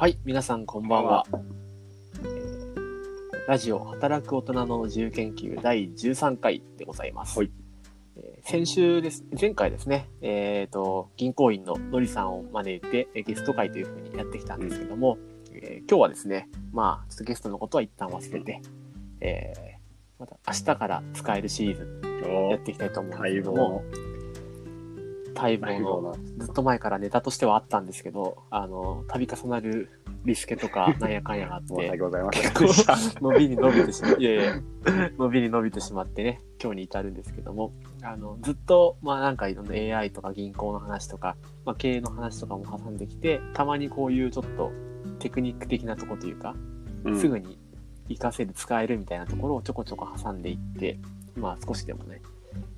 はい、皆さんこんばんは。えーラジオ働く大人の自由研究第13回でございます。はい。えー先週です、前回ですね、えっ、と、銀行員ののりさんを招いてえーゲスト会というふうにやってきたんですけども、えー今日はですね、まあ、ちょっとゲストのことは一旦忘れて、えーまた明日から使えるシリーズやっていきたいと思うんですけども、待望の。のずっと前からネタとしてはあったんですけど、あの、度重なるリスケとかなんやかんやがあって、ございません。結。構伸びに伸びてしまって、いやいや、伸びに伸びてしまってね、今日に至るんですけども、あの、ずっと、まあなんかいろんな AI とか銀行の話とか、まあ経営の話とかも挟んできて、たまにこういうちょっとテクニック的なとこというか、うん。すぐに活かせる、使えるみたいなところをちょこちょこ挟んでいって、まあ少しでもね、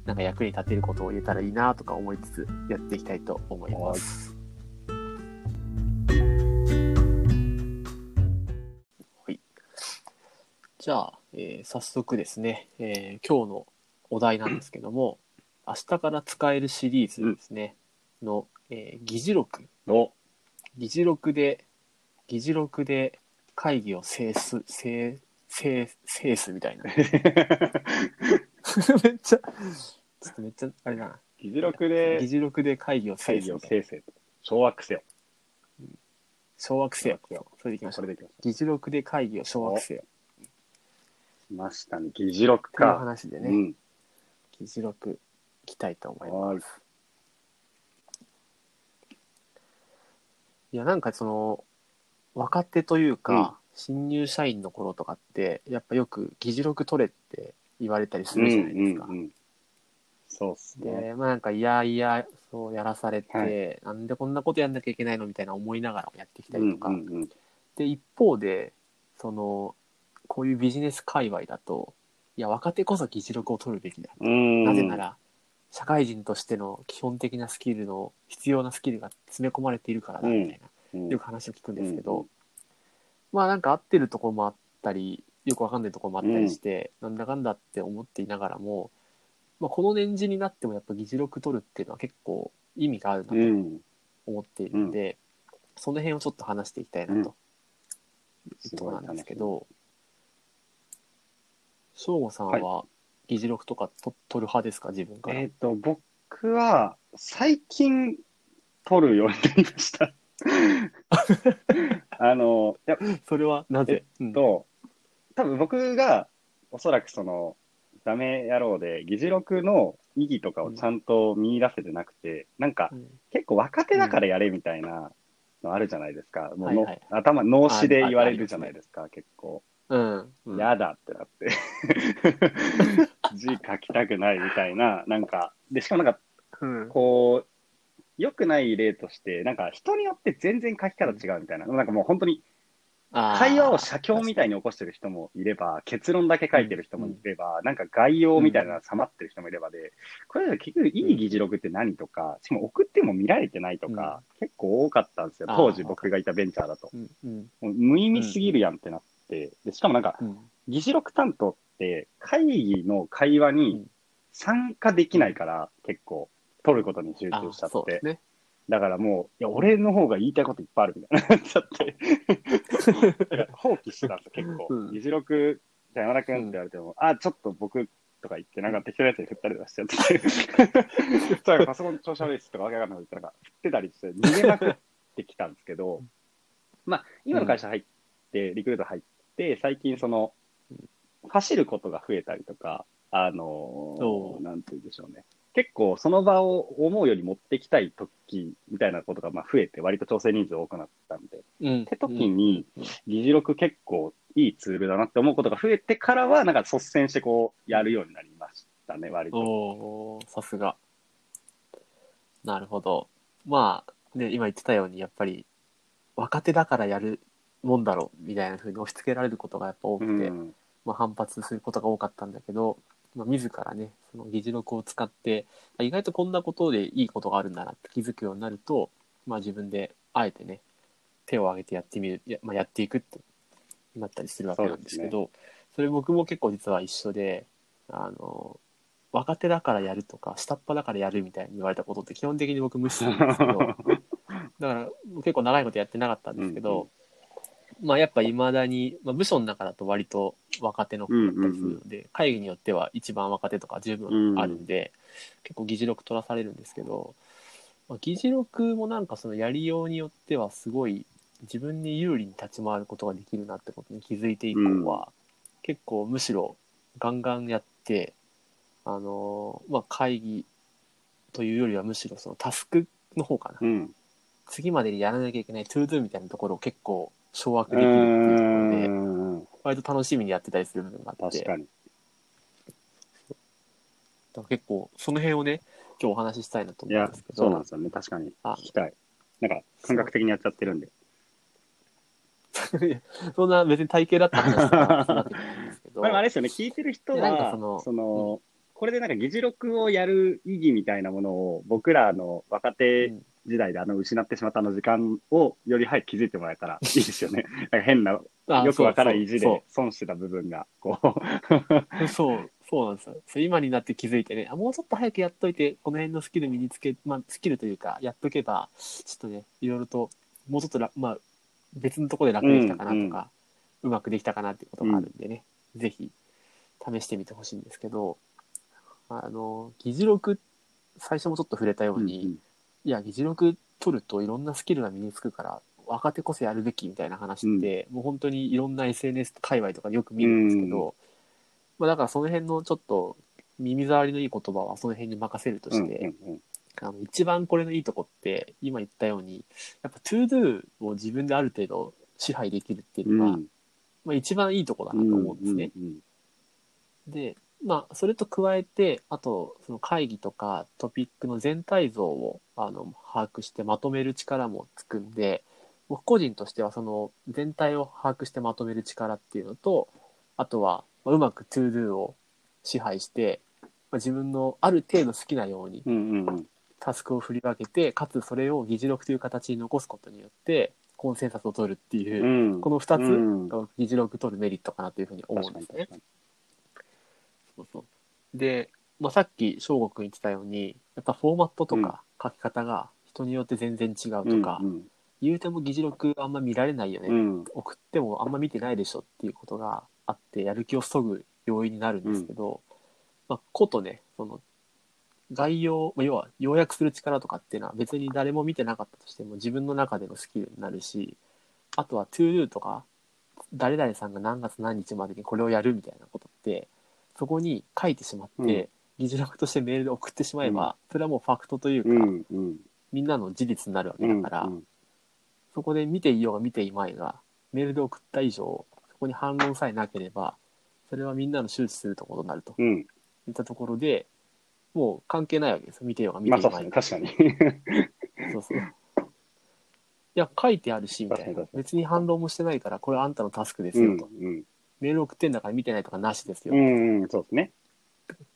なんか役に立てることを言えたらいいなとか思いつつやっていきたいと思います。はい。じゃあ、えー早速ですね、えー今日のお題なんですけども、明日から使えるシリーズですね、の、えー議事録お議事録で、議事録で会議を制す、制、制、制すみたいな。めっちゃ、ちょっとめっちゃ、あれだな。議事録議で事録で会議を制会議をすみたいな。生成と。掌握せよ。掌握せよ。それでいきましょう。それでいきましょ議事録で会議を掌握せよ。う。来ましたね。議事録というか。話でね、うん。議事録いきたいと思いはいます。いや、なんかその、若手というか、うん新入社員の頃とかって、やっぱよく議事録取れって言われたりするじゃないですか。うんうんうんそうっすね。で、まあなんか、いやいや、そうやらされて、はいなんでこんなことやんなきゃいけないのみたいな思いながらもやってきたりとか。うんうんうんで、一方で、その、こういうビジネス界隈だと、いや、若手こそ議事録を取るべきだ。うんなぜなら、社会人としての基本的なスキルの、必要なスキルが詰め込まれているからだ、みたいな、うん、よく話を聞くんですけど、うんまあなんか合ってるところもあったり、よくわかんないところもあったりして、なんだかんだって思っていながらも、まあ、この年次になってもやっぱ議事録取るっていうのは結構意味があるなとうん。思っているので、その辺をちょっと話していきたいなというところなんですけど、省吾さんは議事録とかと取る派ですか？自分から。み。えっ、と、僕は最近取るようになりました。あの、いや、それはなぜ、うんと、多分僕がおそらくその、ダメ野郎で議事録の意義とかをちゃんと見出せてなくて、なんかうん結構若手だからやれみたいなのあるじゃないですか。もうのはいはい頭、脳死で言われるじゃないですか、結構。うん。うんやだってなって。字書きたくないみたいな、なんか、で、しかもなんか、うんこう、良くない例として、なんか人によって全然書き方違うみたいな。なんかもう本当に会話を写経みたいに起こしてる人もいれば、結論だけ書いてる人もいれば、なんか概要みたいなのがさまってる人もいればで、これ結局いい議事録って何とか、しかも送っても見られてないとか、結構多かったんですよ。当時僕がいたベンチャーだと。無意味すぎるやんってなって、でしかもなんか、うん。議事録担当って会議の会話うにん。参加できないから、結構取ることに集あ中しちゃって。そうです。ね。だからもう、いや、俺の方が言いたいこといっぱいあるみたいになっちゃって。放棄してたんですよ、結構。うん議事録、じゃあ山田君って言われても、あ、ちょっと僕とか言って、なんか適当なやつに振ったりとかしちゃって。そしたらパソコン調子悪いですとかわけわかんないこと言って、なんか振ってたりして、逃げまくってきたんですけど、まあ、今の会社入って、リクルート入って、最近その、走ることが増えたりとか、あのーなんて言うんでしょうね。結構その場を思うより持ってきたい時みたいなことがまあ増えて、割と調整人数多くなったんで、うん。って時にうん、議事録結構いいツールだなって思うことが増えてからは、なんか率先してこう、やるようになりましたね、割と。さすが。なるほど。まあ、ね、今言ってたように、やっぱり、若手だからやるもんだろう、みたいな風に押し付けられることがやっぱ多くて、うんまあ、反発することが多かったんだけど、まあ、自らね、その議事録を使って、あ意外とこんなことでいいことがあるんだなって気づくようになると、まあ自分であえてね、手を挙げてやってみる、や,、まあ、やっていくってなったりするわけなんですけど、それ僕も結構実は一緒で、あの、若手だからやるとか、下っ端だからやるみたいに言われたことって基本的に僕無視するんですけど、だから結構長いことやってなかったんですけど、まあやっぱ未だに、まあ、部署の中だと割と若手の子だったりするので、会議によっては一番若手とか十分あるんで、結構議事録取らされるんですけど、まあ、議事録もなんかそのやりようによってはすごい自分に有利に立ち回ることができるなってことに気づいて以降は、結構むしろガンガンやって、あのーまあ会議というよりはむしろそのタスクの方かな。うん。次までにやらなきゃいけない To Do みたいなところを結構掌握うできるっていうところで、ん。割と楽しみにやってたりする部分があって、確かに。だから結構その辺をね、今日お話ししたいなと思うんですけ、ど、そうなんですよね。確かに。あ聞きたい。なんか、感覚的にやっちゃってるんで。そんな別に体系立った話とかそうなんですけど、まあ、あれですよね、聞いてる人いやなんかは、そのその、これでなんか議事録をやる意義みたいなものを、僕らの若手うん時代であの失ってしまったあの時間をより早く気づいてもらえたらいいですよね。なんか変な、あよくわからん意地で損してた部分が、こそう。そう、そうなんですよ。そう今になって気づいてね、あもうちょっと早くやっといて、この辺のスキル身につけ、まあ、スキルというか、やっとけば、ちょっとね、いろいろと、もうちょっとら、まあ、別のところで楽できたかなとか、うまくできたかなっていうことがあるんでね、ぜひ、試してみてほしいんですけど、あの、議事録、最初もちょっと触れたよう、うに、いや、議事録取るといろんなスキルが身につくから、若手こそやるべきみたいな話って、もう本当にいろんな SNS 界隈とかでよく見るんですけど、まあだからその辺のちょっと耳障りのいい言葉はその辺に任せるとうんして、うんうんあの一番これのいいとこって、今言ったように、やっぱ ToDo を自分である程度支配できるっていうのが、うん。まあ一番いいとこだなと思うんですね。うん。で、まあ、それと加えて、あと、その会議とかトピックの全体像をあの把握してまとめる力もつくんで、僕個人としてはその全体を把握してまとめる力っていうのと、あとは、まあうまく ToDo を支配して、まあ、自分のある程度好きなようにタスクを振り分けて、かつそれを議事録という形に残すことによって、コンセンサスを取るっていう、うん。この2つうん。が議事録取るメリットかなというふうに思うんですね。そうそう。で、まあ、さっき翔吾君言ってたように、やっぱフォーマットとうん。か書き方が人によって全然違うとか、うん言うても議事録あんま見られないよね、うん。送ってもあんま見てないでしょっていうことがあって、やる気をそぐ要因になるんですけど、まあ、ことね、その、概要、まあ、要は要約する力とかっていうのは別に誰も見てなかったとしても自分の中でのスキルになるし、あとは ToDo とか、誰々さんが何月何日までにこれをやるみたいなことって、そこに書いてしまって、うん議事録としてメールで送ってしまえば、それはもうファクトというか、うんうんみんなの事実になるわけうんだから、うんそこで見ていようが見ていまいが、メールで送った以上、そこに反論さえなければ、それはみんなの周知するところになるとうんいったところで、もう関係ないわけですよ。見てようが見ていうですまいね、が。確かに。そうそう。いや、書いてあるし、みたいな確かに確。かに別に反論もしてないから、これあんたのタスクですうんよと。うんメール送ってんだから見てないとかなしですよ。うんうん、そうですね。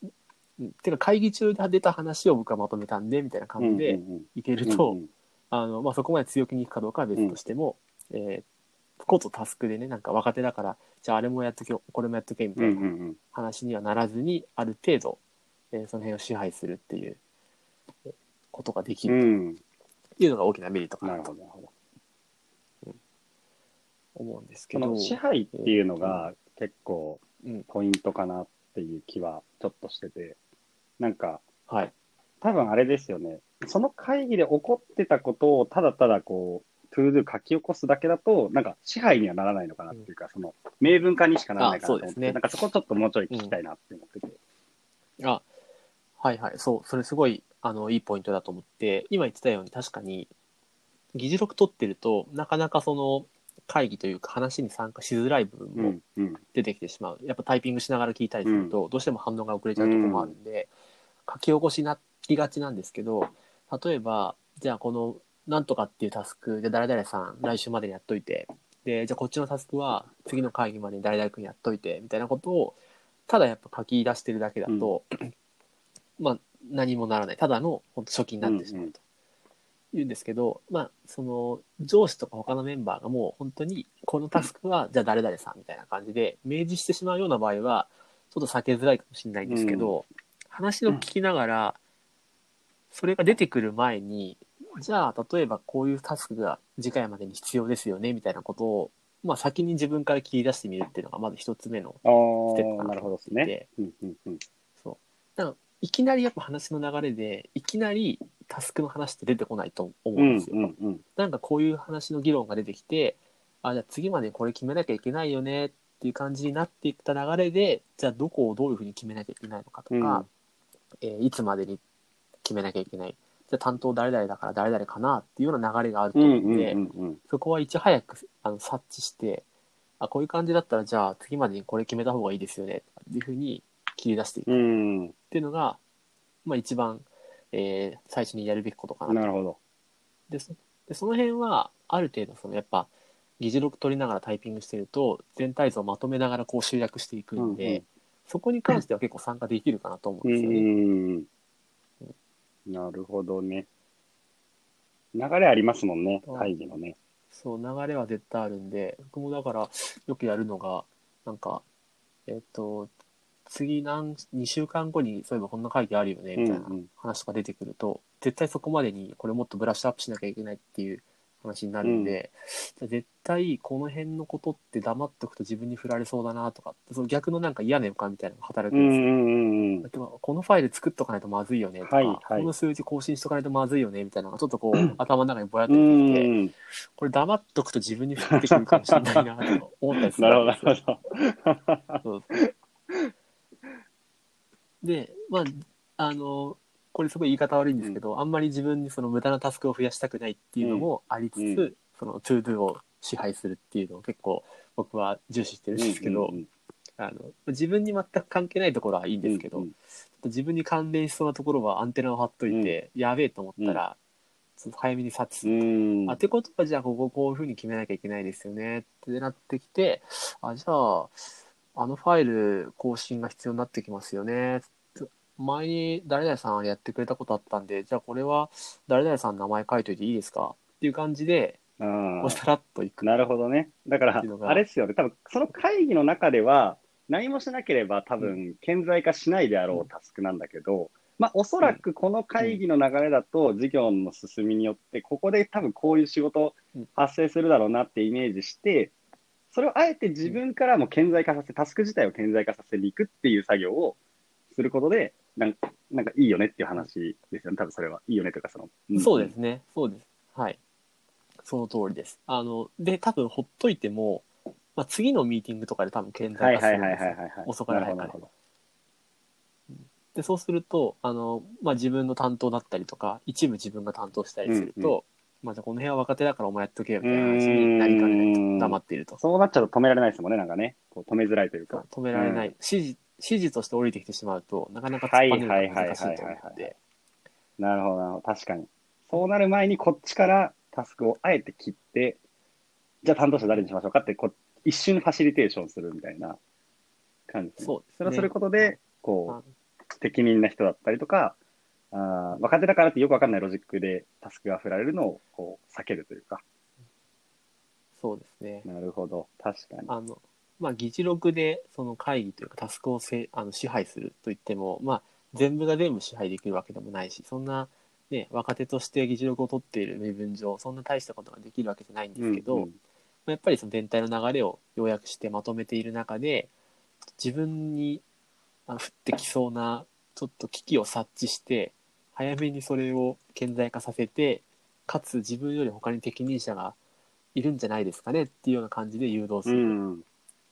うんてか、会議中で出た話を僕はまとめたんで、みたいな感じでうんうんいけうんると、うんうんあの、まあ、そこまで強気にいくかどうかは別としても、えー、ことタスクでね、なんか若手だから、じゃああれもやっとけよ、これもやっとけ、みたうんいうなんうん話にはならずに、ある程度、えーその辺を支配するっていうえーことができうるん。というのが大きなメリットかなとなるほど、なるほど。思うんですけど、支配っていうのが結構うん、ポイントかなっていう気はちょっとしてて、なんか、はい。多分あれですよね。その会議で起こってたことをただただこう、 To Do 書き起こすだけだと、なんか支配にはならないのかなっていうか、その明文化にしかならないかなと思って、あそうですね。なんかそこちょっともうちょい聞きたいなって思ってて。あ、はいはい。そう、それすごい、あの、いいポイントだと思って、今言ってたように確かに、議事録取ってると、なかなかその、会議というか話に参加しづらい部分もうん、うん、出てきてしまう。やっぱタイピングしながら聞いたりすると、どうしても反応が遅れちゃうところもあるんで、書き起こしになりがちなんですけど、例えば、じゃあこの、なんとかっていうタスクで誰々さん来週までにやっといて、で、じゃあこっちのタスクは次の会議までに誰々君やっといて、みたいなことを、ただやっぱ書き出してるだけだと、まあ何もならない。ただの本当初期になってしまうと。言うんですけど、まあ、その、上司とか他のメンバーがもう本当に、このタスクは、じゃあ誰々さんみたいな感じで、明示してしまうような場合は、ちょっと避けづらいかもしれないんですけど、話を聞きながら、それが出てくる前に、じゃあ、例えばこういうタスクが次回までに必要ですよね、みたいなことを、まあ、先に自分から切り出してみるっていうのがまず一つ目のステップかなと思っていね。て、いきなりやっぱ話の流れでいきなりタスクの話って出てこないと思ううんですよ。んうんうん。なんかこういう話の議論が出てきてあじゃあ次までこれ決めなきゃいけないよねっていう感じになっていった流れでじゃあどこをどういうふうに決めなきゃいけないのかとか、えーいつまでに決めなきゃいけないじゃあ担当誰々だから誰々かなっていうような流れがあるとうん思うで、うんんうんうん。そこはいち早くあの察知してあこういう感じだったらじゃあ次までにこれ決めた方がいいですよねっていうふうに切り出していくっうん。ていうのが、まあ、一番、えー最初にやるべきことかなとなるほど。でそでその辺はある程度そのやっぱ議事録取りながらタイピングしてると全体像をまとめながらこう集約していくんで、うんうんそこに関しては結構参加できるかなと思ううんですよね。ん。なるほどね。流れありますもんね、うん会議のね。そう流れは絶対あるんで僕もだからよくやるのがなんかえっ、と次何2週間後にそういえばこんな会議あるよねみたいなうんうん話とか出てくると、絶対そこまでにこれもっとブラッシュアップしなきゃいけないっていう話になるんで、じゃあ絶対この辺のことって黙っとくと自分に振られそうだなとかその逆のなんか嫌な予感みたいなのが働くですよ。うんんうんこのファイル作っとかないとまずいよねとか、はいはい。この数字更新しとかないとまずいよねみたいなのがちょっとこう、頭の中にぼやっうて出てきて、ん。これ黙っとくと自分に降ってくるかもしれないなと思ったりす なるるほど、なるほど。で、まあ、あの、これすごい言い方悪いんですけど、あんまり自分にその無駄なタスクを増やしたくないっていうのもありつつ、うん。その to do を支配するっていうのを結構僕は重視してるんですけど、うんうんあの自分に全く関係ないところはいいんですけど、うんうん自分に関連しそうなところはアンテナを張っといて、やべえと思ったら、ちょっと早めに察知するうん。あってことはじゃあこここういうふうに決めなきゃいけないですよねってなってきてあじゃああのファイル更新が必要になってきますよね前に誰々さんやってくれたことあったんでじゃあこれは誰々さんの名前書いといていいですか？っていう感じでうさらっといく。なるほどね。だからっていうの、が。あれですよね。多分、その会議の中では、何もしなければ多分、顕在化しないであろうタスクなんだけど、まあ、おそらくこの会議の流れだと、事業の進みによって、ここで多分こういう仕事うん。発生するだろうなってイメージして、それをあえて自分からも顕在化させ、タスク自体を顕在化させに行くっていう作業をすることで、なんか、なんかいいよねっていう話ですよね。多分それは。いいよねというか、その。んそうですねそうですはいその通りですあので多分ほっといても、まあ、次のミーティングとかで多分顕はいはいはい在化するんですよはいはいはい。遅かれ早かれなるほどでそうするとあの、まあ、自分の担当だったりとか一部自分が担当したりすると、うんうまあ、じゃあこの辺は若手だからお前やっとけよみたいな話になりかねないと黙っているとそうなっちゃうと止められないですもんね、なんかね。こう止めづらいというか。止められない、指示指示として降りてきてしまうとなかなか突っ張るのが難しいと思うのでなるほど、なるほど。確かに。そうなる前にこっちからタスクをあえて切って、じゃあ担当者誰にしましょうかってこう、一瞬ファシリテーションするみたいな感じですね。そうですねそれをすることで、こあう、適任な人だったりとか、あー若手だからってよくわかんないロジックでタスクが振られるのをこう避けるというか。そうですねなるほど。確かに。あのまあ議事録でその会議というかタスクをせあの支配するといってもまあ全部が全部支配できるわけでもないしそんなね若手として議事録を取っている身分上そんな大したことができるわけじゃないんですけど、うんうんまあやっぱりその全体の流れを要約してまとめている中で自分に降ってきそうなちょっと危機を察知して早めにそれを顕在化させてかつ自分より他に適任者がいるんじゃないですかねっていうような感じで誘導すうるん。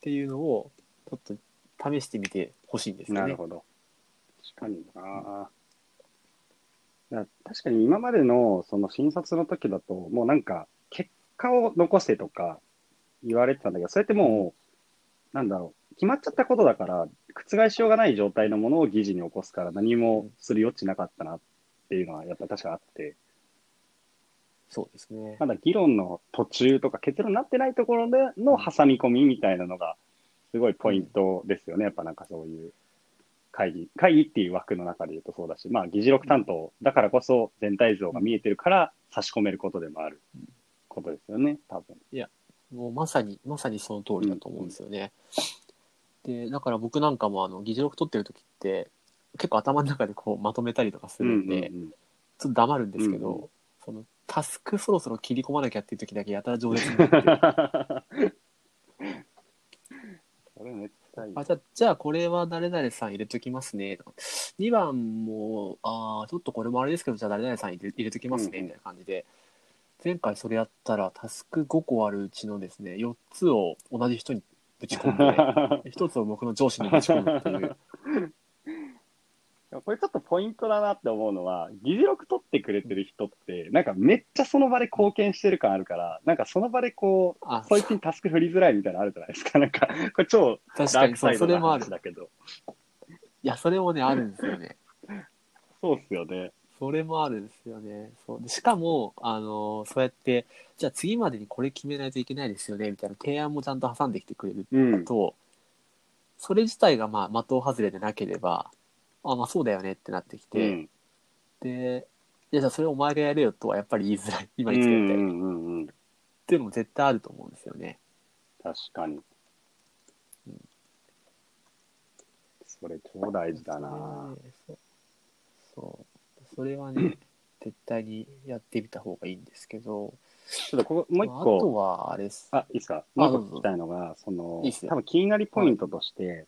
っていうのをちょっと試してみてほしいんですよね。なるほど。確かにな。だ確かに今までのその診察の時だと、もうなんか結果を残せとか言われてたんだけど、それってもう、なんだろう、決まっちゃったことだから、覆しようがない状態のものを議事に起こすから何もする余地なかったなっていうのはやっぱり確かあって、そうですね。まだ議論の途中とか結論になってないところでの挟み込みみたいなのが、すごいポイントですよね。やっぱなんかそういう会議、会議っていう枠の中で言うとそうだし、まあ議事録担当だからこそ全体像が見えてるから差し込めることでもあることですよね、多分。もうまさに、まさにその通りだと思うんですよね。で、だから僕なんかもあの議事録取ってる時って結構頭の中でこうまとめたりとかするんで、うんうんちょっと黙るんですけど、うんうんそのタスクそろそろ切り込まなきゃっていう時だけやたら饒舌になって それめっちゃいい。あじゃあ、じゃあこれは誰々さん入れときますね。とか2番も、ああ、ちょっとこれもあれですけど、じゃあ誰々さん入れ入れときますね、うんみたいな感じで。前回それやったら、タスク5個あるうちのですね、4つを同じ人にぶち込んで、1つを僕の上司にぶち込むっていう。これちょっとポイントだなって思うのは、議事録取ってくれてる人って、なんかめっちゃその場で貢献してる感あるから、なんかその場でこう、あ、そいつにタスク振りづらいみたいなのあるじゃないですか。なんか、これ超確かにそう、ダークサイドなそれもある話。だけど。いや、それもね、あるんですよね。そうっすよね。それもあるんですよね。そうでしかも、あのそうやって、じゃあ次までにこれ決めないといけないですよね、みたいな提案もちゃんと挟んできてくれるうん。と、それ自体がまあ的外れでなければ、あ、まあそうだよねってなってきうて、ん。で、いやじゃあそれお前がやれよとはやっぱり言いづらい。今言ってくれたように。っうんうんうん。ていうのも絶対あると思うんですよね。確かに。それ超大事だなそうそう。それはね、絶対にやってみた方がいいんですけど、ちょっとここ、もう一まああと個、はあれです。あ、いいですかもう一個聞きたいのが、その多分気になりポイントとして、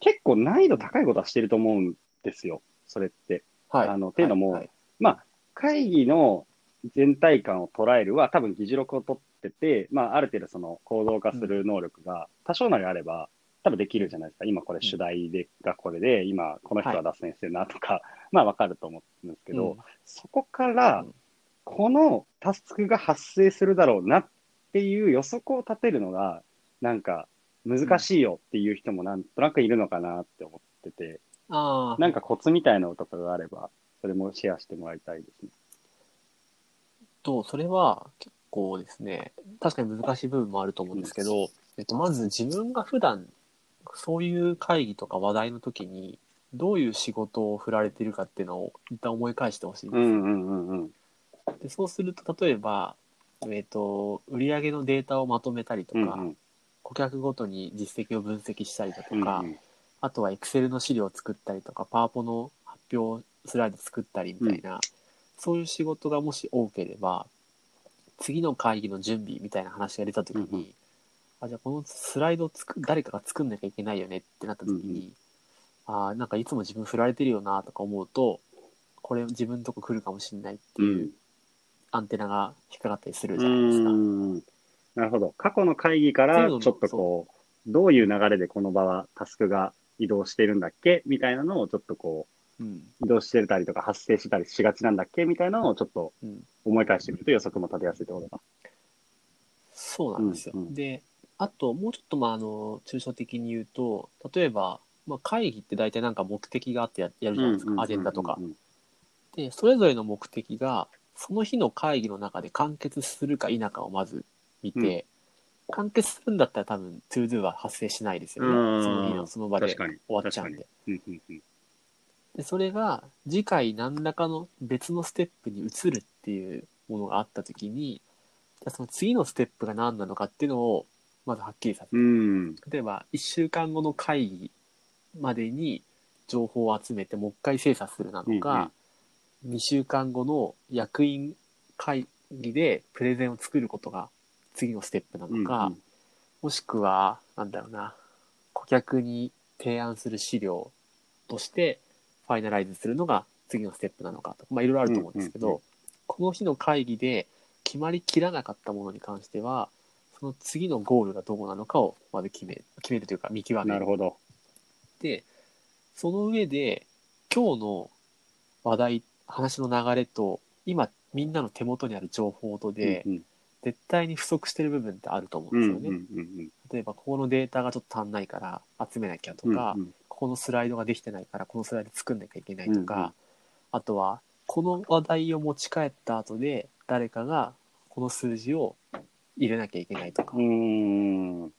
結構難易度高いことはしてると思うんですよ。それって。はい。あのっていうのもはいまあ、会議の全体感を捉えるは、多分議事録を取ってて、まあ、ある程度その構造化する能力が多少なりあれば、多分できるじゃないですか。今これ主題で、がこれで、今この人は脱線してるなとか、まあわかると思うんですけど、うんそこからうん、このタスクが発生するだろうなっていう予測を立てるのが、なんか難しいよっていう人もなんとなくいるのかなって思ってて、ああ、なんかコツみたいなのとかがあれば、それもシェアしてもらいたいですね。と、それは結構ですね、確かに難しい部分もあると思うんですけど、えっと、まず自分が普段、そういう会議とか話題の時に、どういう仕事を振られているかっていうのを一旦思い返してほしいんですよ、うんうんうんうん。でそうすると、例えば、えっと、売上のデータをまとめたりとか、うんうん顧客ごとに実績を分析したりだとうんか、あとは Excel の資料を作ったりとか、パワポの発表スライド作ったりみたいな、そういう仕事がもし多ければ、次の会議の準備みたいな話が出た時に、うんうん。あ、じゃあこのスライドを作誰かが作んなきゃいけないよねってなった時に、あなんかいつも自分振られてるよなとか思うと、これ自分のとこ来るかもしれないっていううん。アンテナが引っかかったりするじゃないですか。うんなるほど。過去の会議からちょっとこう、どういう流れでこの場はタスクが移動してるんだっけ？みたいなのをちょっとこうん。う、移動してたりとか発生してたりしがちなんだっけ？みたいなのをちょっとうん。思い返してみると予測も立てやすいってことだ。そうなんですよ。うんうんで、あともうちょっとまああの抽象的に言うと、例えば、まあ、会議って大体なんか目的があってややるじゃないですか、アジェンダとかで、それぞれの目的が、その日の会議の中で完結するか否かをまず見て、完結するんだったら多分、 To Do は発生しないですよね。うんその日のその場で。終わっちゃうんで。うんうんうんで、それが次回何らかの別のステップに移るっていうものがあったときに、じゃあその次のステップが何なのかっていうのを、まずはっきりさせる。うん。例えば、1週間後の会議までに情報を集めて、もう一回精査するなのか、2週間後の役員会議でプレゼンを作ることが次のステップなのか、もしくは、なんだろうな、顧客に提案する資料としてファイナライズするのが次のステップなのかとか、まあいろいろあると思うんですけど、うんうんうこの日の会議で決まりきらなかったものに関しては、その次のゴールがどこなのかをまず決める、決めるというか見極める。なるほど。で、その上で、今日の話題、話の流れと、今みんなの手元にある情報とで、うん絶対に不足してる部分ってあると思ううんんですよね。うんうん例えばここのデータがちょっと足んないから集めなきゃとうんか、うん。ここのスライドができてないからこのスライド作んなきゃいけないとか、うんうん。あとはこの話題を持ち帰った後で誰かがこの数字を入れなきゃいけないとか、うんうん。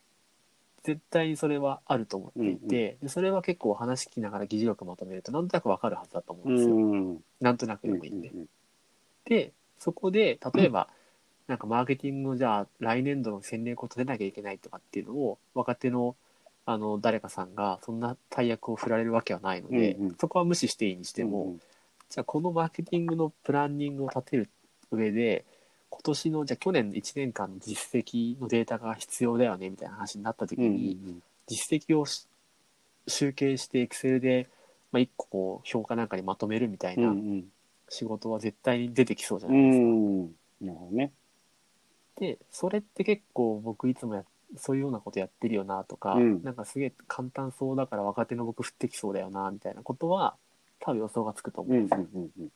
絶対にそれはあると思っていて、でそれは結構話聞きながら議事録まとめるとなんとなくわかるはずだと思うんですよ。うん。なんとなくでもいいんで。で、そこで、例えば、なんかマーケティングのじゃあ来年度の戦略を立てなきゃいけないとかっていうのを若手のあの誰かさんがそんな大役を振られるわけはないので、うんうんそこは無視していいにしても、じゃあこのマーケティングのプランニングを立てる上で今年のじゃあ去年の1年間の実績のデータが必要だよねみたいな話になった時うんうんに、実績をし集計して Excel で、まあ、1個こう評価なんかにまとめるみたいうんう。なん仕事は絶対に出てきそうじゃうないですか。ん。なるほどね。でそれって結構僕いつもやそういうようなことやってるよなとか、うんなんかすげえ簡単そうだから若手の僕降ってきそうだよなみたいなことは多分予想がつくと思ううんんですよ。うんうん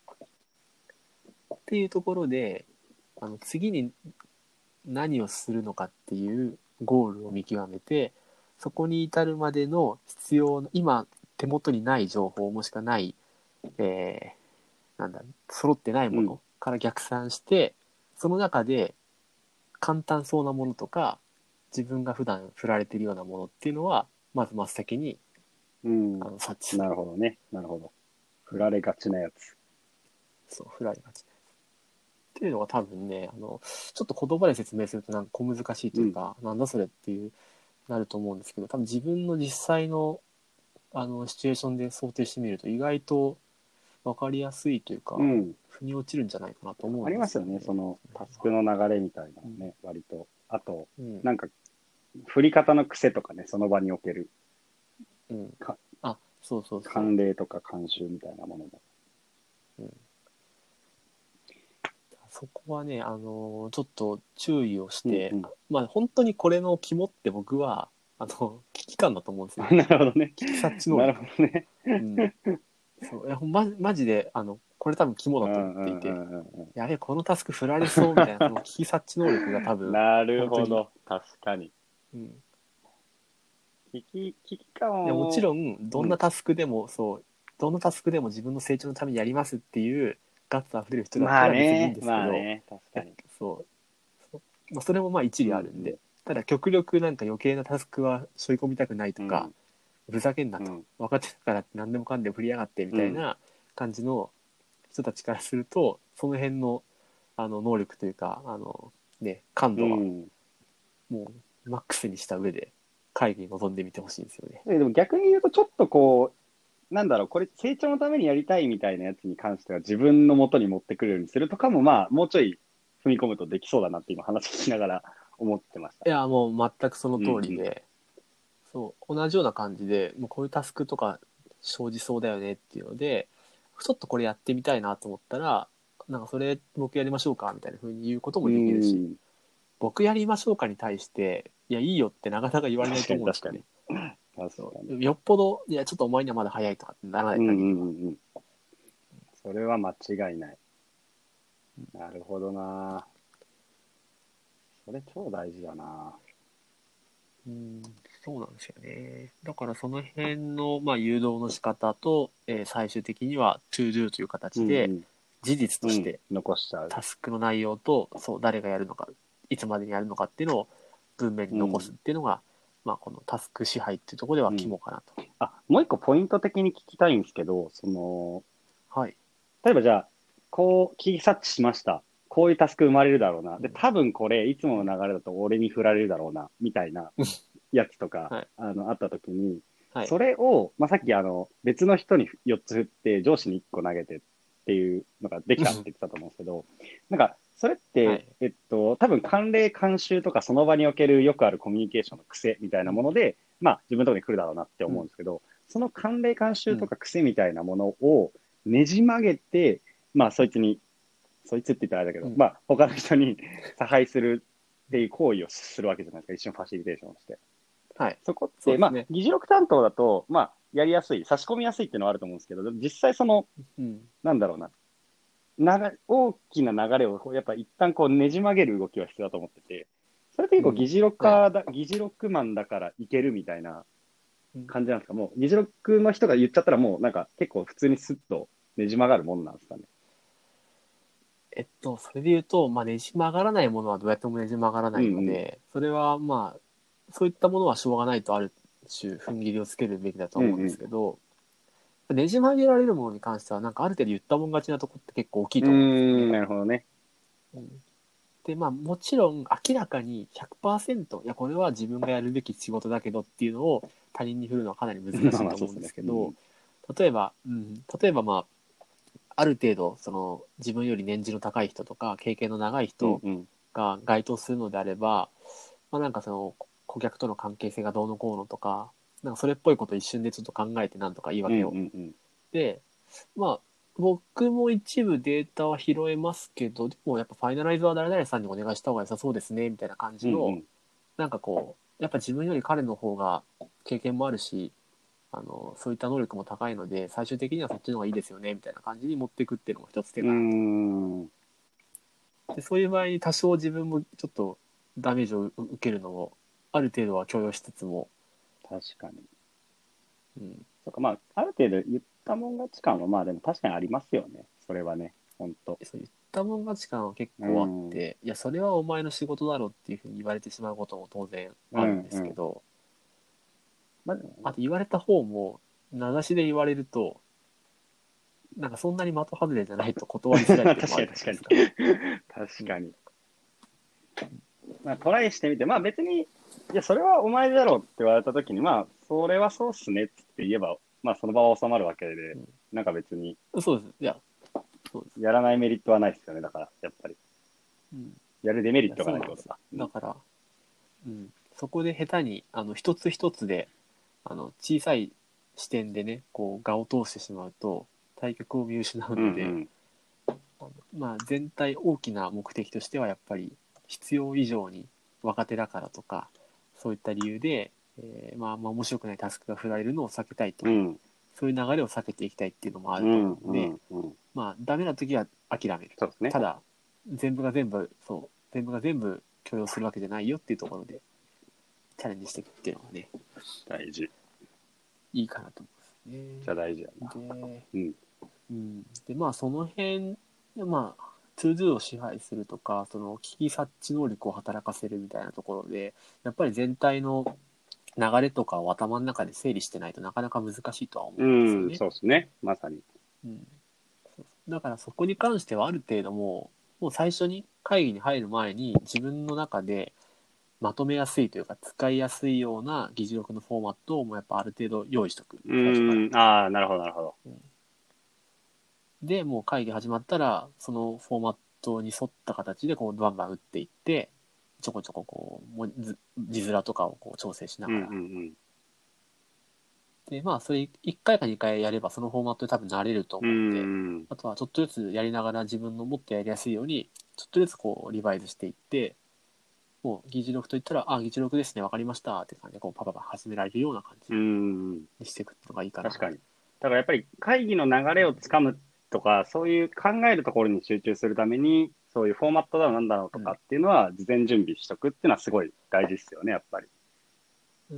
っていうところであの次に何をするのかっていうゴールを見極めてそこに至るまでの必要な今手元にない情報もしくはない、えーなんだ揃ってないもうんのから逆算して、その中で簡単そうなものとか自分が普段振られてるようなものっていうのはまず真っ先にうん。あの察知するなるほどね。なるほど。振られがちなやつ。そう、振られがちな。っていうのが多分ね、あの、ちょっと言葉で説明するとなんか小難しいというか、なんだそれっていう、なると思うんですけど、多分自分の実際の、あの、シチュエーションで想定してみると意外と分かりやすいというか、うん。腑に落ちるんじゃないかなと思うんありますよね。そのタスクの流れみたいなのね、割と。あと、うん。なんか、振り方の癖とかね、その場におけるうんかあ、そうそうそう。慣例とか慣習みたいなものも。そこはね、あのちょっと注意をして、うんうんまあ本当にこれの肝って僕は、あの、危機感だと思うんですよ。なるほどね。察知能なる力。ほどね。うん、そう。いやほんまマジであのこれ多分肝だと思っていて、うんうんうん。うんやべえこのタスク振られそうみたいな その危機察知能力が多分、なるほ本ど。確かに。うん、危機、危機感を。でもちろんどんなタスクでも、そうどんなタスクでも自分の成長のためにやりますっていうガッツあふれる人だったまあら別にいいんねで、すけど、まあね、確かに。そう。そう、まあ、それもまあ一理あるんで、うん。ただ極力なんか余計なタスクは背負い込みたくないとか、ふざけんなと、うん。分かってたからって何でもかんでも振りやがってみたいな感じの人たちからするとその辺のあの能力というかあの、ね、感度はうん。もうマックスにした上で会議に臨んでみてほしいんですよね。ででも逆に言うと、ちょっとこう、なんだろう、これ成長のためにやりたいみたいなやつに関しては自分の元に持ってくるようにするとかも、まあ、もうちょい踏み込むとできそうだなって今話聞きながら思ってました。いやもう全くその通りで、うんそう同じような感じでもうこういうタスクとか生じそうだよねっていうのでちょっとこれやってみたいなと思ったらなんかそれ僕やりましょうかみたいな風に言うこともできるし、うん僕やりましょうかに対していやいいよってなかなか言われないと思うんですよね。よっぽどいやちょっとお前にはまだ早いとかってならないうん限り、うんうんうん。それは間違いない。なるほどな。それ超大事だな。うんそうなんですよね。だからその辺の、まあ、誘導の仕方と、えー最終的には to do という形で、うん事実としてうん残しちゃう。タスクの内容と、そう誰がやるのかいつまでにやるのかっていうのを文面に残すっていうのが、まあ、このタスク支配っていうところでは肝かなと。あ、もう一個ポイント的に聞きたいんですけど、その、はい。例えばじゃあ、こう、キー察知しました。こういうタスク生まれるだろうな。で、多分これ、いつもの流れだと俺に振られるだろうな、みたいなやつとか、はいあの、あった時に、はい。それを、まあ、さっきあの、別の人に4つ振って、上司に1個投げてっていうのができたって言ってたと思うんですけど、なんか、それって、はいえっと、多分慣例慣習とかその場におけるよくあるコミュニケーションの癖みたいなもので、まあ自分のところに来るだろうなって思うんですけど、その慣例慣習とか癖みたいなものをねじ曲げて、まあそいつに、そいつって言ったらあれだけど、うんまあ他の人に 差配するっていう行為をするわけじゃないですか、一緒にファシリテーションをして。はい。そこって、ねまあ、議事録担当だと、まあ、やりやすい、差し込みやすいっていうのはあると思うんですけど、実際その、うん。なんだろうな、流大きな流れを、やっぱ一旦こうねじ曲げる動きは必要だと思ってて、それって結構うん議事録家だ、議事録マンだからいけるみたいな感じなんですか？もう、議事録の人が言っちゃったらもう、なんか結構普通にスッとねじ曲がるもんなんですかね？えっと、それで言うと、まあ、ねじ曲がらないものはどうやってもねじ曲がらないので、うんうそれはまあ、そういったものはしょうがないとある種、踏ん切りをつけるべきだと思うんですけど、ねじ曲げられるものに関しては、なんかある程度言ったもん勝ちなとこって結構大きいと思うんですよね。ん、なるほどね。うんで、まあ、もちろん明らかに100%、いや、これは自分がやるべき仕事だけどっていうのを他人に振るのはかなり難しいと思うんですけど、例えば、うん、例えばまあ、ある程度、その、自分より年次の高い人とか、経験の長い人うんうんが該当するのであれば、まあなんかその、こ顧客との関係性がどうのこうのとかなんかそれっぽいことを一瞬でちょっと考えてなんとか言い訳を、うんうんうん。でまあ僕も一部データは拾えますけどでもやっぱファイナライズは誰々さんにお願いした方が良さそうですねみたいな感じの、うんうん。なんかこうやっぱ自分より彼の方が経験もあるしあのそういった能力も高いので最終的にはそっちの方がいいですよねみたいな感じに持っていくっていうのも一つ手うがあるん。でそういう場合に多少自分もちょっとダメージを受けるのをある程度は許容しつつも、確かに。うん、そっか、まあ、ある程度言ったもん勝ち感は、まあでも確かにありますよね。それはね、本当そういったもん勝ち感は結構あって、いやそれはお前の仕事だろっていうふうに言われてしまうことも当然あるんですけど、まあと言われた方も名指しで言われるとなんかそんなに的外れじゃないと断りづらいっていうのもあるじゃないです か。確かに。まあ、トライしてみて、まあ別に、いや、それはお前だろうって言われたときに、まあ、それはそうっすねって言えば、まあその場は収まるわけで、うんなんか別に、そうです。いや、そうです。やらないメリットはないですよね、だから、やっぱり。うん、やるデメリットがないってことか。だから、うん、そこで下手にあの一つ一つであの小さい視点でねこう画を通してしまうと対局を見失ううんので、うんあのまあ、全体大きな目的としてはやっぱり必要以上に若手だからとかそういった理由で、えーまあ、まあ面白くないタスクが振られるのを避けたいとか、うんそういう流れを避けていきたいっていうのもあるとうん思うので、うんうんまあダメな時は諦める。ね。ただ全部が全部そう全部が全部許容するわけじゃないよっていうところでチャレンジしていくっていうのがね大事。いいかなと思うんですじゃあ大事やな。ね。で,、うん。うん、でまあその辺でまあ 2Do を支配するとかその危機察知能力を働かせるみたいなところでやっぱり全体の流れとかを頭の中で整理してないとなかなか難しいとは思ううんですよね。ん、そうですね。まさに。うんだからそこに関してはある程度もうもう最初に会議に入る前に自分の中でまとめやすいというか使いやすいような議事録のフォーマットをもうやっぱある程度用意しとくうん、ああ、なるほど、なるほど。でもう会議始まったらそのフォーマットに沿った形でこうバンバン打っていってちょこちょここうも字字面とかをこう調整しなうんがら、うんうん。でまあそれ1回か2回やればそのフォーマットで多分慣れるとう思うんで、ん。あとはちょっとずつやりながら自分のもっとやりやすいようにちょっとずつこうリバイズしていってもう議事録といったら「あ議事録ですね分かりました」って感じでこうパパパ始められるような感じうん。にしていくのがいいかな確かに。だからやっぱり会議の流れをつかむとか、そういう考えるところに集中するために、そういうフォーマットだろうなんだろうとかっていうのは、事前準備しとくっていうのはすごい大事ですよね、やっぱり。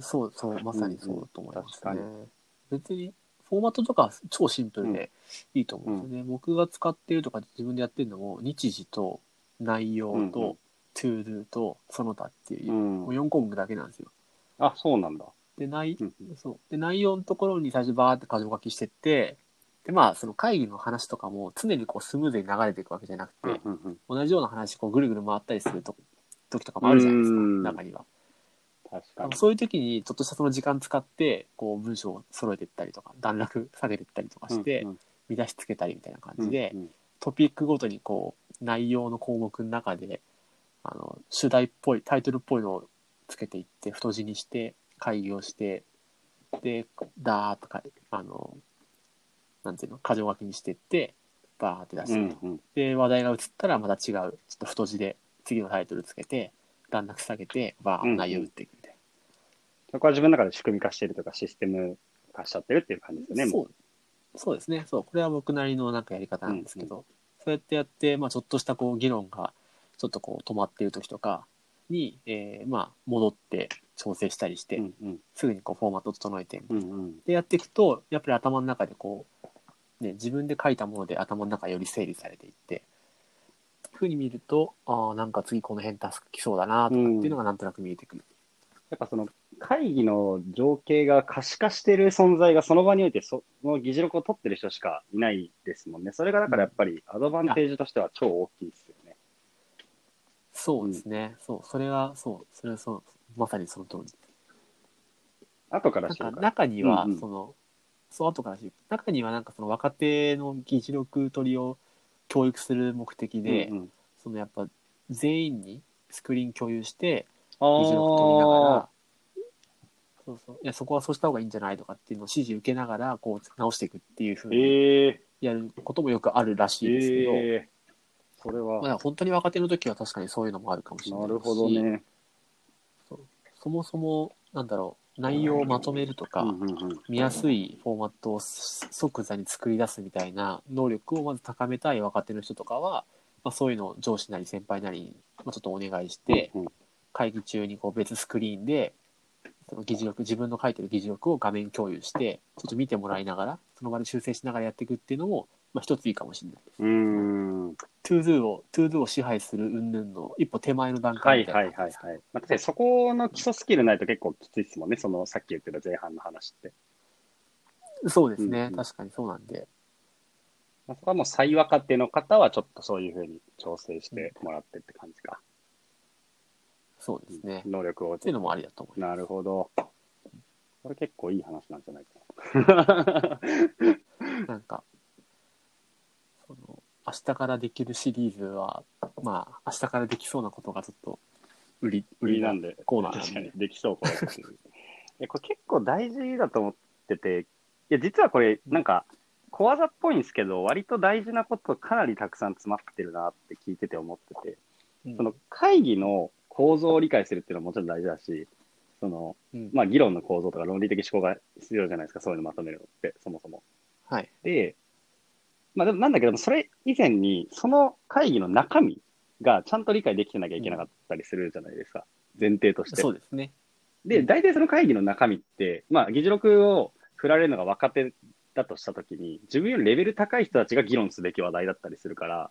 そうそうまさにそうだと思いますね、うんうん別にフォーマットとかは超シンプルでいいと思うんですよね、僕が使ってるとか自分でやってるのも日時と内容うんうん。と to do とその他っていうう、ん。もう。4項目だけなんですよ。あ、そうなんだ。で内うんうん。そう。で、内容のところに最初バーって箇条書きしてって、で、まあ、その会議の話とかも常にこうスムーズに流れていくわけじゃなくて、うんうん同じような話、こうぐるぐる回ったりすると時とかもあるじゃないですか、うん中には。確かに。そういう時に、ちょっとしたその時間使って、こう文章を揃えていったりとか、段落下げていったりとかして、うんうん見出しつけたりみたいな感じで、うんうんトピックごとにこう、内容の項目の中で、あの、主題っぽい、タイトルっぽいのをつけていって、太字にして、会議をして、で、ダーッとか、あの、なんていうの、箇条書きにしていって、バーって出すと。うんうんで、話題が移ったらまた違う、ちょっと太字で次のタイトルつけて、段落下げて、バーうん内容打っていくみたいそこは自分の中で仕組み化してるとか、システム化しちゃってるっていう感じですよな。ね。もそう。そうですね。そう。これは僕なりのなんかやり方なんですけど、そうやってやって、まあちょっとしたこう議論がちょっとこう止まっている時とかに、えーまあ戻って調整したりして、うんうんすぐにこうフォーマット整えて、うんうんでやっていくと、やっぱり頭の中でこう、ね、自分で書いたもので頭の中より整理されていって、ふうに見ると、ああ、なんか次この辺タスク来そうだなとかっていうのがなんとなく見えてくる。やっぱその会議の情景が可視化してる存在がその場においてその議事録を取ってる人しかいないですもんね。それがだからやっぱりアドバンテージとしては超大きいですよね。そうですね。そう。それが、そう。それはそう。まさにその通り。後からなんか知るから。中にはうんうん、その、そう後から知る。中にはなんかその若手の議事録取りを教育する目的で、うんうん。そのやっぱ全員にスクリーン共有して、あ議事録取りながーら、そうそう。いやそこはそうした方がいいんじゃないとかっていうのを指示受けながらこう直していくっていうふうにええやることもよくあるらしいですけど、ええそれは、まあ、だから本当に若手の時は確かにそういうのもあるかもしれないし。なるほどね。そもそもなんだろう内容をまとめるとか、うんうんうん。見やすいフォーマットを即座に作り出すみたいな能力をまず高めたい若手の人とかは、まあ、そういうのを上司なり先輩なりにまあちょっとお願いして、うん。会議中にこう別スクリーンでその議事録自分の書いてる議事録を画面共有してちょっと見てもらいながらその場で修正しながらやっていくっていうのも、まあ、一ついいかもしれない。うーん。ToDo を ToDo を支配する云々の一歩手前の段は階みたいはいいなはいはい。まあ、確かにそこの基礎スキルないと結構きついですもんね。そのさっき言ってた前半の話って。そうですね、うんうん確かにそうなんでまあ、そこはもう最若手の方はちょっとそういうふうに調整してもらってって感じか。そうですね、能力をっていうのもありだと思います。なるほど。これ結構いい話なんじゃないかな。なんか、明日からできるシリーズは、まあ、明日からできそうなことがちょっと、売り、売りなんで、コーナーなんで確かにできそう、これっていう。いや、これ結構大事だと思ってて、いや、実はこれ、なんか、小技っぽいんですけど、割と大事なことかなりたくさん詰まってるなって聞いてて思ってて、うんその会議の構造を理解するっていうのはもちろん大事だし、その、うんまあ、議論の構造とか論理的思考が必要じゃないですか、そういうのまとめるのって、そもそも。はい。で、まあ、でもなんだけど、それ以前に、その会議の中身がちゃんと理解できてなきゃいけなかったりするじゃないですか、前提としてそ。うですね。で、大体その会議の中身って、まあ、議事録を振られるのが若手だとしたときに、自分よりレベル高い人たちが議論すべき話題だったりするから、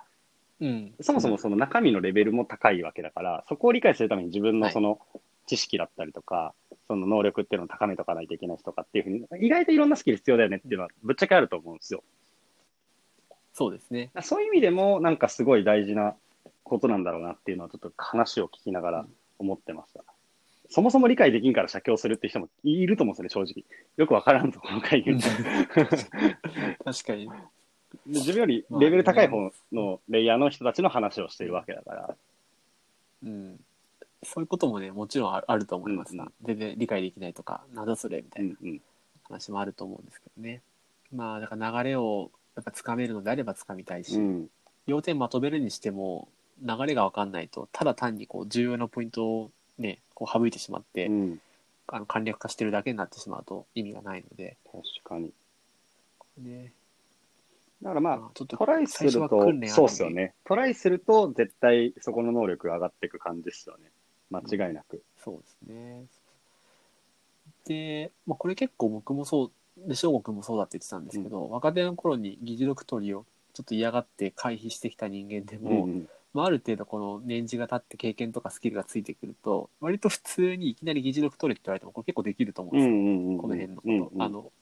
うん。そもそもその中身のレベルも高いわけだから、そこを理解するために自分のはいその知識だったりとか、その能力っていうのを高めとかないといけない人とかっていうふうに、意外といろんなスキル必要だよねっていうのはぶっちゃけあると思うんですよ。そうですね。そういう意味でも、なんかすごい大事なことなんだろうなっていうのは、ちょっと話を聞きながら思ってました。そもそも理解できんから写経するって人もいると思うんですよね、正直。よくわからんとこの会議で確かに。自分よりレベル高い方のレイヤーの人たちの話をしているわけだから。うん。そういうこともね、もちろんあると思います、うんうん全然理解できないとか、なんだそれみたいなうんうん。話もあると思うんですけどね。まあ、だから流れをやっぱつかめるのであればつかみたいし、うん。要点まとめるにしても、流れがわかんないと、ただ単にこう重要なポイントをね、こう省いてしまって、うん。あの簡略化してるだけになってしまうと意味がないので、確かに。ね、だからまあ、まあちょっとトライする最初とは訓練、あるんでそうっすよね。トライすると絶対そこの能力が上がっていく感じですよね。間違いなく。そうですね。で、まあ、これ結構僕もそう、で、翔吾君もそうだって言ってたんですけど、若手の頃に議事録取りをちょっと嫌がって回避してきた人間でも、うんまあ、ある程度この年次が経って経験とかスキルがついてくると、割と普通にいきなり議事録取れって言われても、これ結構できると思うんですよ。うんうんうん。この辺のこと。うんうんあの、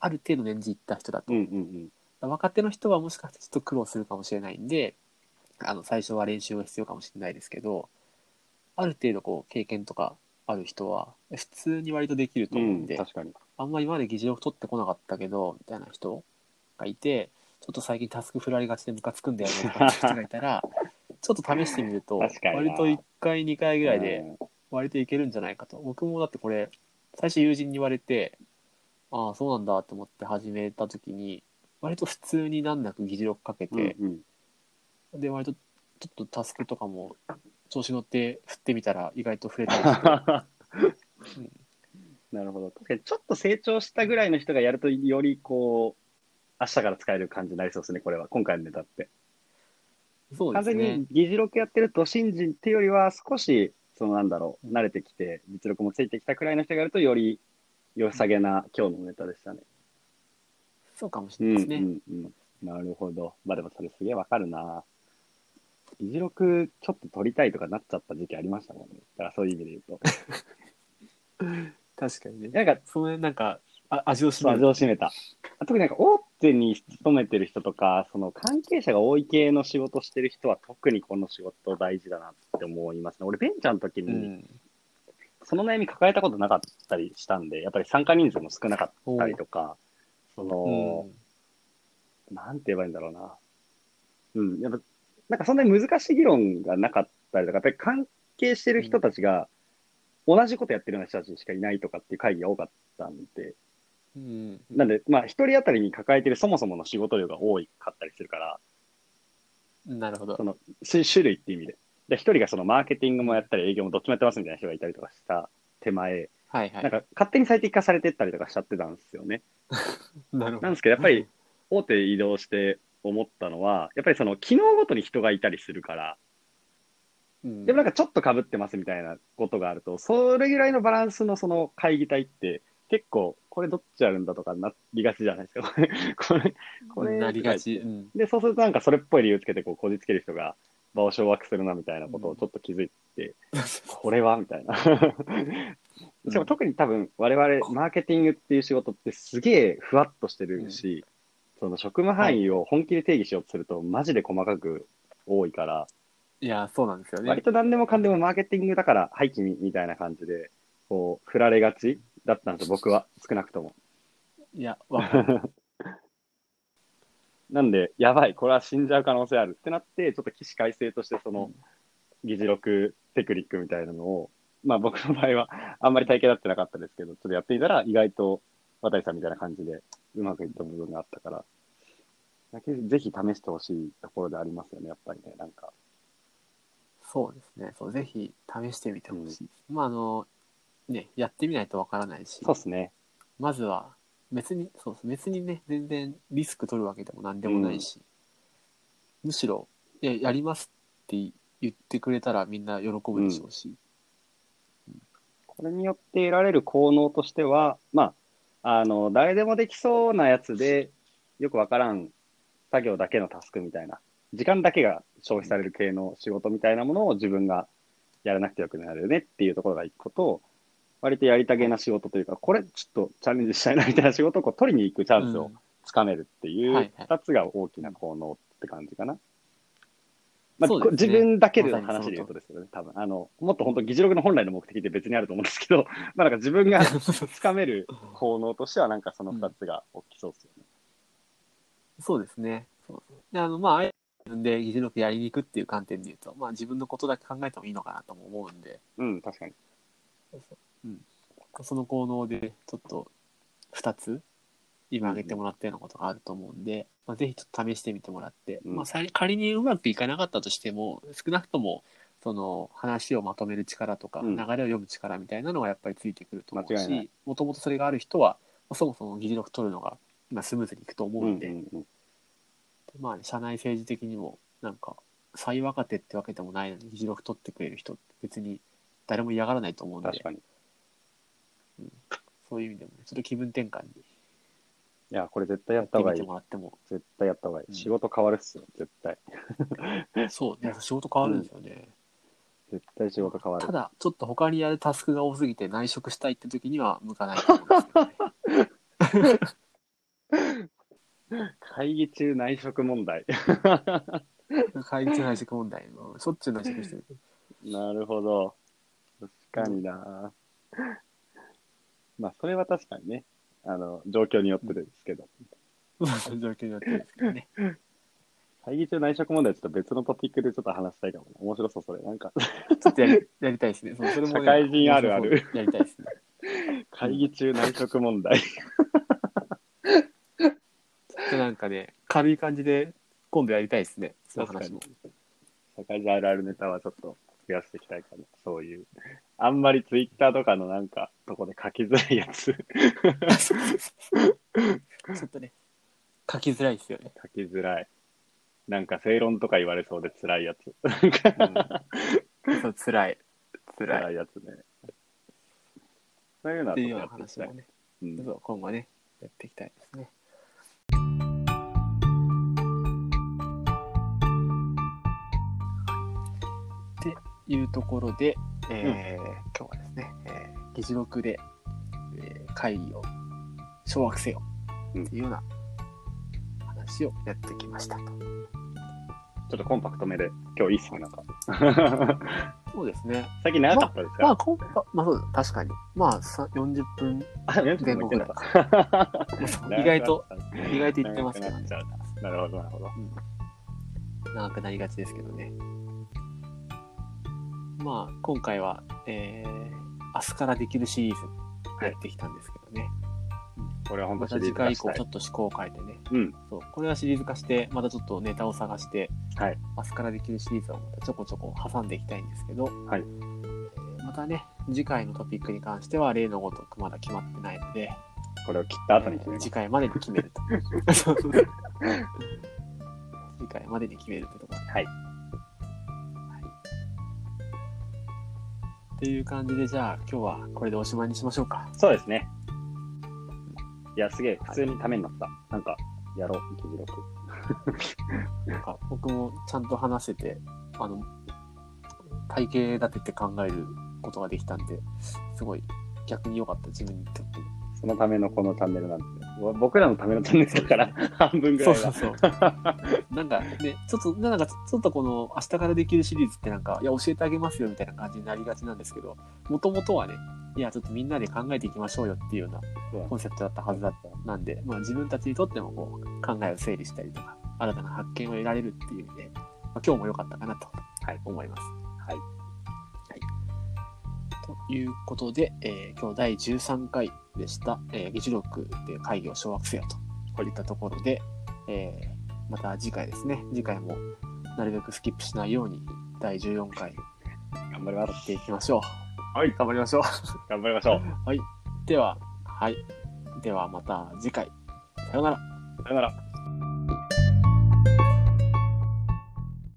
ある程度年次いった人だと。うんうん若手の人はもしかしてちょっと苦労するかもしれないんで、あの、最初は練習が必要かもしれないですけど、ある程度こう、経験とかある人は、普通に割とできるとうん。思うで、うんん、確かに。あんま今まで議事録取ってこなかったけど、みたいな人がいて、ちょっと最近タスク振られがちでムカつくんだよね、とかって人が いたら、ちょっと試してみると、割と1回、2回ぐらいで、うん。割といけるんじゃないかと。僕もだってこれ、最初友人に言われて、ああ、そうなんだって思って始めた時に、割と普通に難なく議事録かけて、うんうん。で、割とちょっとタスクとかも調子乗って振ってみたら意外と触れたりして、うんなるほど。確かにちょっと成長したぐらいの人がやるとよりこう、明日から使える感じになりそうですね、これは。今回のネタって。完全そうですねに。議事録やってると新人っていうよりは少し、そのなんだろう、慣れてきて、実力もついてきたくらいの人がやるとより良さげな今日のネタでしたね。そうかもしうんれないですね。うんうん。なるほど。まあでもそれすげえわかるな。議事録ちょっと取りたいとかなっちゃった時期ありましたもんね。だからそういう意味で言うと。確かにね。なんか、そのなんか、あ味を占そう味める。を占めた。特になんか大手に勤めてる人とか、その関係者が多い系の仕事してる人は特にこの仕事大事だなって思いますね。俺ベンチャーの時にうん。その悩み抱えたことなかったりしたんで、やっぱり参加人数も少なかったりとか、その、なんて言えばいいんだろうな。うん、やっぱ、なんかそんなに難しい議論がなかったりとか、やっぱり関係してる人たちが、同じことやってるような人たちしかいないとかっていう会議が多かったんで、うん。なんで、まあ、一人当たりに抱えてるそもそもの仕事量が多かったりするから、なるほどそ。のし種類っていう意味で。で、一人がそのマーケティングもやったり営業もどっちもやってますみたいな人がいたりとかした手前、はいはい。なんか勝手に最適化されてったりとかしちゃってたんですよね。なるほど。なんですけど、やっぱり大手移動して思ったのは、やっぱりその機能ごとに人がいたりするから、うん、でもなんかちょっと被ってますみたいなことがあると、それぐらいのバランスのその会議体って、結構、これどっちあるんだとかなりがちじゃないですか。これ、これ、なりがち。うん。で、そうするとなんかそれっぽい理由つけてこうこじつける人が場を掌握するなみたいなことをちょっと気づいて、これはみたいな。しかも特に多分我々マーケティングっていう仕事ってすげえふわっとしてるし、その職務範囲を本気で定義しようとするとマジで細かく多いから、いや、そうなんですよね。割と何でもかんでもマーケティングだから、はい、君みたいな感じで、こう、振られがちだったんですよ、僕は、少なくとも。いや、わかる。なんで、やばい、これは死んじゃう可能性あるってなって、ちょっと起死回生として、その、議事録テクニックみたいなのを、まあ僕の場合は、あんまり体系立ってなかったですけど、ちょっとやっていたら、意外と、渡さんみたいな感じで、うまくいった部分があったから、だけぜひ試してほしいところでありますよね、やっぱりね、なんか。そうですね。そう、ぜひ試してみてほしい。まあ、あの、ね、やってみないとわからないし、そうっすね。まずは、別に、そうです。別にね、全然リスク取るわけでも何でもないし、むしろ、いや、やりますって言ってくれたらみんな喜ぶでしょうし、これによって得られる効能としては、まあ、あの、誰でもできそうなやつで、よくわからん作業だけのタスクみたいな、時間だけが消費される系の仕事みたいなものを自分がやらなくてよくなるよねっていうところが一個と、割とやりたげな仕事というか、これちょっとチャレンジしたいなみたいな仕事をこう取りに行くチャンスをつかめるっていはいうはい二つが大きな効能って感じかな。まあ、ね自分だけでの話で言うとですよね、多分。あの、もっと本当議事録の本来の目的って別にあると思うんですけど、まあなんか自分がつかめる効能としてはなんかその二つが大きそうですよね。そうですね。そうであの、まあ、自分で議事録やりに行くっていう観点で言うと、まあ自分のことだけ考えてもいいのかなとも思うんで、うん、確かに。その効能でちょっと2つ今挙げてもらったようなことがあると思うんで、まあ、ぜひちょっと試してみてもらって、うん。まあ、仮にうまくいかなかったとしても少なくともその話をまとめる力とか、うん。流れを読む力みたいなのがやっぱりついてくると思う間違いない。しもともとそれがある人は、まあそもそも議事録取るのが今スムーズにいくと思ううんんで、うんうん。まあ、ね、社内政治的にもなんか最若手ってわけでもないのに議事録取ってくれる人って別に誰も嫌がらないと思うんで確かに。いそういう意味でもねちょっと気分転換にや、これ絶対ややった方がいい。もらっても絶対やった方がいい。うん仕事変わるっすよ、絶対。そうね、仕事変わるんですよね。絶対仕事変わるた。だ、ちょっと他にやるタスクが多すぎて内職したいって時には向かないと思うんです 会議中内職問題。会議中内職問題の、しょっちゅう内職してる。なるほど。確かにな。まあ、それは確かにね。あの、状況によってですけど。状況になってですけどね。会議中内職問題ちょっと別のトピックでちょっと話したいかもな。面白そう、それ。なんか、ちょっとやりやりたいですね。そうそれも、ね、社会人あるあるやりたいですね。会議中内職問題。でなんかね、軽い感じで今度やりたいですね。その話も。社会人あるあるネタはちょっと増やしていきたいかな。そういう。あんまりツイッターとかのなんか、とこで書きづらいやつ。ちょっとね、書きづらいですよね。書きづらい。なんか正論とか言われそうで辛いやつ。うん、そう辛い。辛い。辛いやつね。そういうのはやっていきたい話もね、うんそう今後ね、やっていきたいですね。いうところで、えー今日はですね、えー議事録で、えー会議を掌握せよっていうような話をやってきましたと。ちょっとコンパクトめで、今日いいっすね、なんか。そうですね。最近長かったですか、まあ、コンパ、まあそうだ、確かに。まあ、さ40分、あ、40前後ぐらいた。意外と、意外と言ってますけどねなるほど、なるほど。長くなりがちですけどね。まあ、今回は、えー明日からできるシリーズやってきたんですけどね。これは本当また次回以降ちょっと思考を変えてね。うん。そう。これはシリーズ化して、またちょっとネタを探して、はい。明日からできるシリーズをまたちょこちょこ挟んでいきたいんですけど、はいえーまたね、次回のトピックに関しては例のごとくまだ決まってないので、これを切った後に決めます次回までに決めると。次回までに決めるってところで。はい。っていう感じで、じゃあ今日はこれでおしまいにしましょうか。そうですね。いや、すげえ、普通にためになった。なんか、やろう、議事録。なんか僕もちゃんと話せて、あの、体系立てて考えることができたんで、すごい逆に良かった、自分にとって。そのためのこのチャンネルなんで。僕らのためのチャンネルだから、半分ぐらいは。そうそうそう。なんかね、ちょっと、なんかちょっとこの明日からできるシリーズってなんか、いや、教えてあげますよみたいな感じになりがちなんですけど、もともとはね、いや、ちょっとみんなで考えていきましょうよっていうようなコンセプトだったはずだったなんで、まあ自分たちにとってもこう考えを整理したりとか、新たな発見を得られるっていう意味で、まあ、今日も良かったかなとはい思います。はい。ということで、えー今日第13回でした、えー議事録で会議を掌握せよといったところで、えーまた次回ですね、次回もなるべくスキップしないように第14回頑張りまっていきましょう。はい。頑張りましょう。頑張りましょう。では、はい。ではまた次回。さようなら。さよなら。